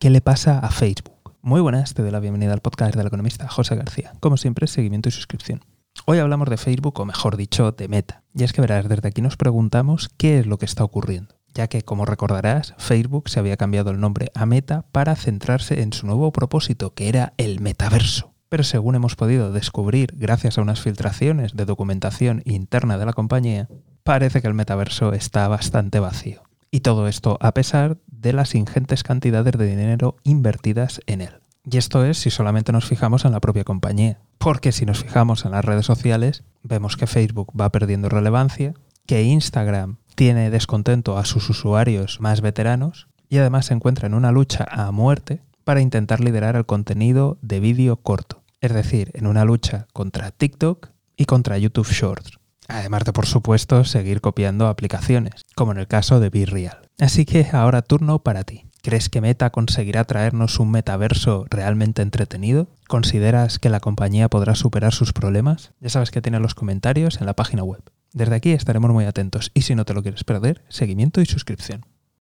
¿Qué le pasa a Facebook? Muy buenas, te doy la bienvenida al podcast del economista José García. Como siempre, seguimiento y suscripción. Hoy hablamos de Facebook, o mejor dicho, de Meta. Y es que verás, desde aquí nos preguntamos qué es lo que está ocurriendo, ya que, como recordarás, Facebook se había cambiado el nombre a Meta para centrarse en su nuevo propósito, que era el metaverso. Pero según hemos podido descubrir gracias a unas filtraciones de documentación interna de la compañía, parece que el metaverso está bastante vacío. Y todo esto a pesar de las ingentes cantidades de dinero invertidas en él. Y esto es si solamente nos fijamos en la propia compañía. Porque si nos fijamos en las redes sociales, vemos que Facebook va perdiendo relevancia, que Instagram tiene descontento a sus usuarios más veteranos y además se encuentra en una lucha a muerte para intentar liderar el contenido de vídeo corto. Es decir, en una lucha contra TikTok y contra YouTube Shorts. Además de, por supuesto, seguir copiando aplicaciones, como en el caso de BeReal. Así que ahora turno para ti. ¿Crees que Meta conseguirá traernos un metaverso realmente entretenido? ¿Consideras que la compañía podrá superar sus problemas? Ya sabes que tiene los comentarios en la página web. Desde aquí estaremos muy atentos y si no te lo quieres perder, seguimiento y suscripción.